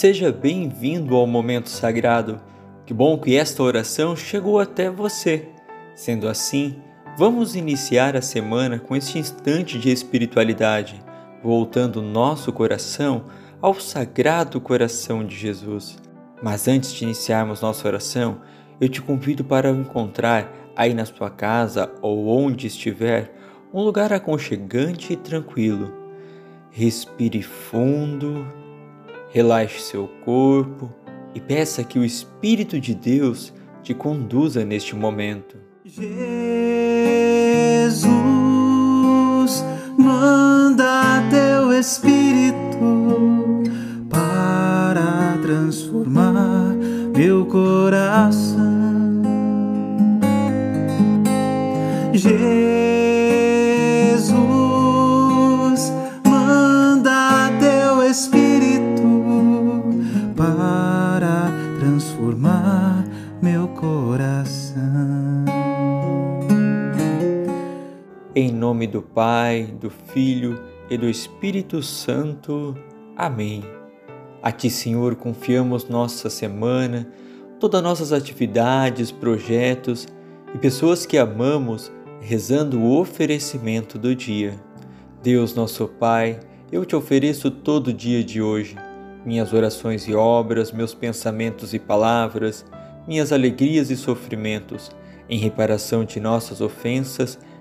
Seja bem-vindo ao momento sagrado. Que bom que esta oração chegou até você. Sendo assim, vamos iniciar a semana com este instante de espiritualidade, voltando nosso coração ao sagrado coração de Jesus. Mas antes de iniciarmos nossa oração, eu te convido para encontrar aí na sua casa ou onde estiver um lugar aconchegante e tranquilo. Respire fundo, relaxe seu corpo e peça que o Espírito de Deus te conduza neste momento. Jesus, manda teu Espírito Pai, do Filho e do Espírito Santo. Amém. A Ti, Senhor, confiamos nossa semana, todas nossas atividades, projetos e pessoas que amamos, rezando o oferecimento do dia. Deus, nosso Pai, eu te ofereço todo o dia de hoje, minhas orações e obras, meus pensamentos e palavras, minhas alegrias e sofrimentos, em reparação de nossas ofensas,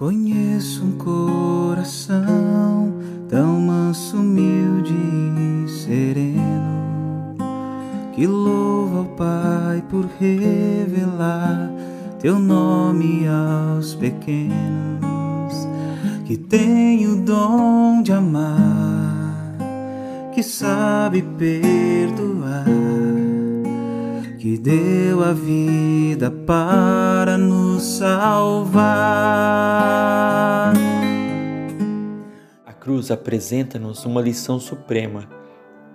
Conheço um coração tão manso, humilde e sereno que louva ao Pai por revelar teu nome aos pequenos, que tem o dom de amar, que sabe perdoar, que deu a vida para nos salvar. A cruz apresenta-nos uma lição suprema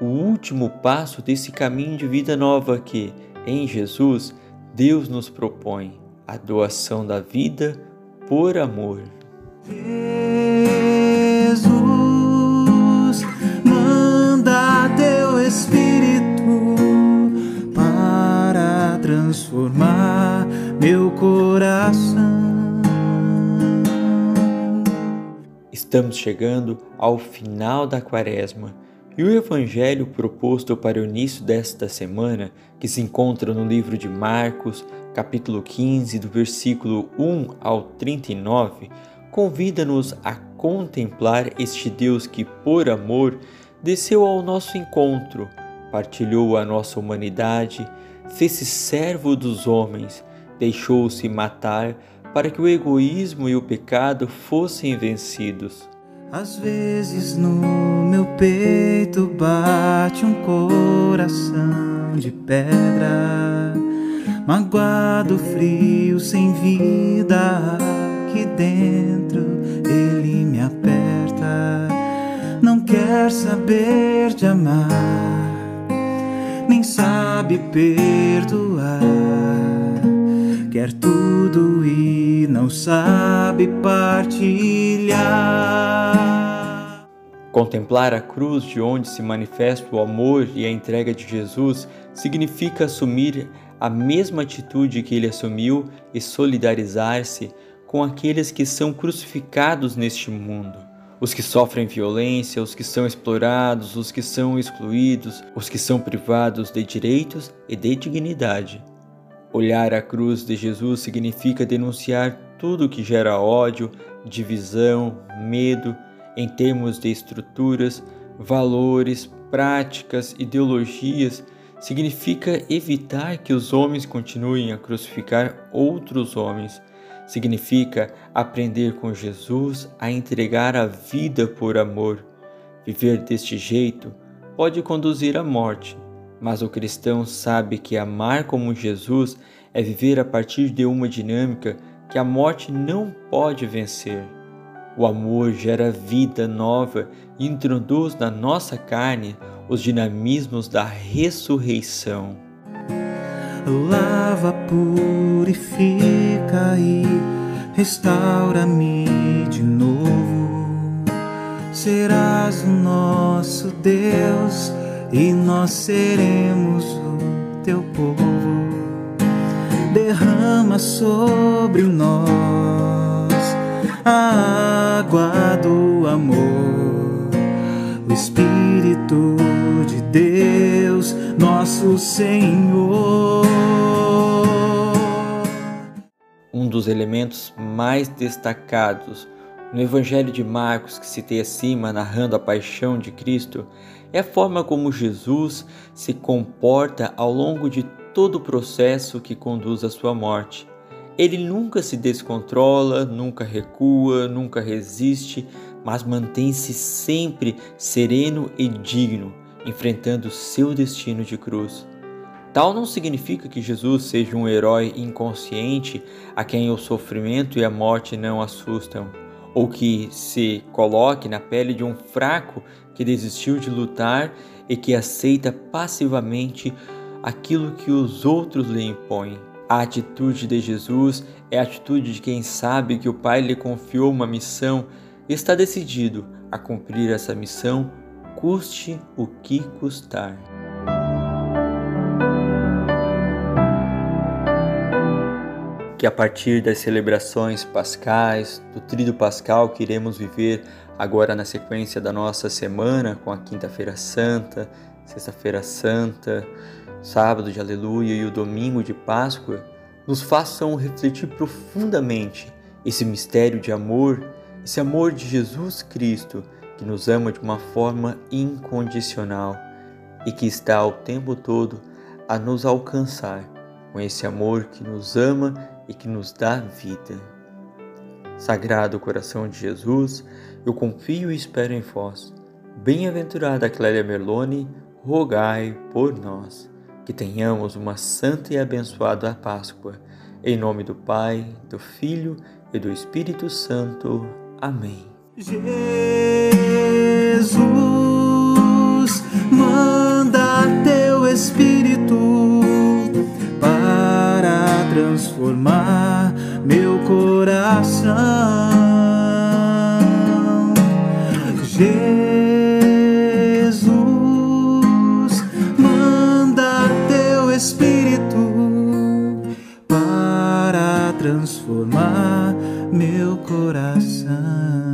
o último passo desse caminho de vida nova que, em Jesus, Deus nos propõe a doação da vida por amor. Transformar meu coração. Estamos chegando ao final da quaresma e o evangelho proposto para o início desta semana, que se encontra no livro de Marcos, capítulo 15, do versículo 1 ao 39, convida-nos a contemplar este Deus que, por amor, desceu ao nosso encontro, partilhou a nossa humanidade, fez-se servo dos homens, deixou-se matar para que o egoísmo e o pecado fossem vencidos. Às vezes no meu peito bate um coração de pedra, magoado, frio, sem vida. Aqui dentro ele me aperta, não quer saber de amar, nem sabe perdoar. Quer tudo e não sabe partilhar. Contemplar a cruz de onde se manifesta o amor e a entrega de Jesus significa assumir a mesma atitude que ele assumiu e solidarizar-se com aqueles que são crucificados neste mundo. Os que sofrem violência, os que são explorados, os que são excluídos, os que são privados de direitos e de dignidade. Olhar a cruz de Jesus significa denunciar tudo que gera ódio, divisão, medo, em termos de estruturas, valores, práticas, ideologias, significa evitar que os homens continuem a crucificar outros homens. Significa aprender com Jesus a entregar a vida por amor. Viver deste jeito pode conduzir à morte, Mas o cristão sabe que amar como Jesus é viver a partir de uma dinâmica que a morte não pode vencer. O amor gera vida nova e introduz na nossa carne os dinamismos da ressurreição. Lava, purifica e restaura-me de novo. Serás o nosso Deus e nós seremos o teu povo. Derrama sobre nós a água elementos mais destacados no Evangelho de Marcos, que citei acima, narrando a paixão de Cristo, é a forma como Jesus se comporta ao longo de todo o processo que conduz à sua morte. Ele nunca se descontrola, nunca recua, nunca resiste, mas mantém-se sempre sereno e digno, enfrentando seu destino de cruz. Tal não significa que Jesus seja um herói inconsciente a quem o sofrimento e a morte não assustam, ou que se coloque na pele de um fraco que desistiu de lutar e que aceita passivamente aquilo que os outros lhe impõem. A atitude de Jesus é a atitude de quem sabe que o Pai lhe confiou uma missão e está decidido a cumprir essa missão, custe o que custar. Que a partir das celebrações pascais, do Tríduo Pascal que iremos viver agora na sequência da nossa semana, com a Quinta-feira Santa, Sexta-feira Santa, sábado de Aleluia e o domingo de Páscoa, nos façam refletir profundamente esse mistério de amor, esse amor de Jesus Cristo que nos ama de uma forma incondicional e que está o tempo todo a nos alcançar com esse amor que nos ama e que nos dá vida. Sagrado coração de Jesus, eu confio e espero em vós. Bem-aventurada Clélia Merlone, rogai por nós que tenhamos uma santa e abençoada Páscoa. Em nome do Pai, do Filho e do Espírito Santo. Amém. Jesus, coração. Jesus, transformar meu coração.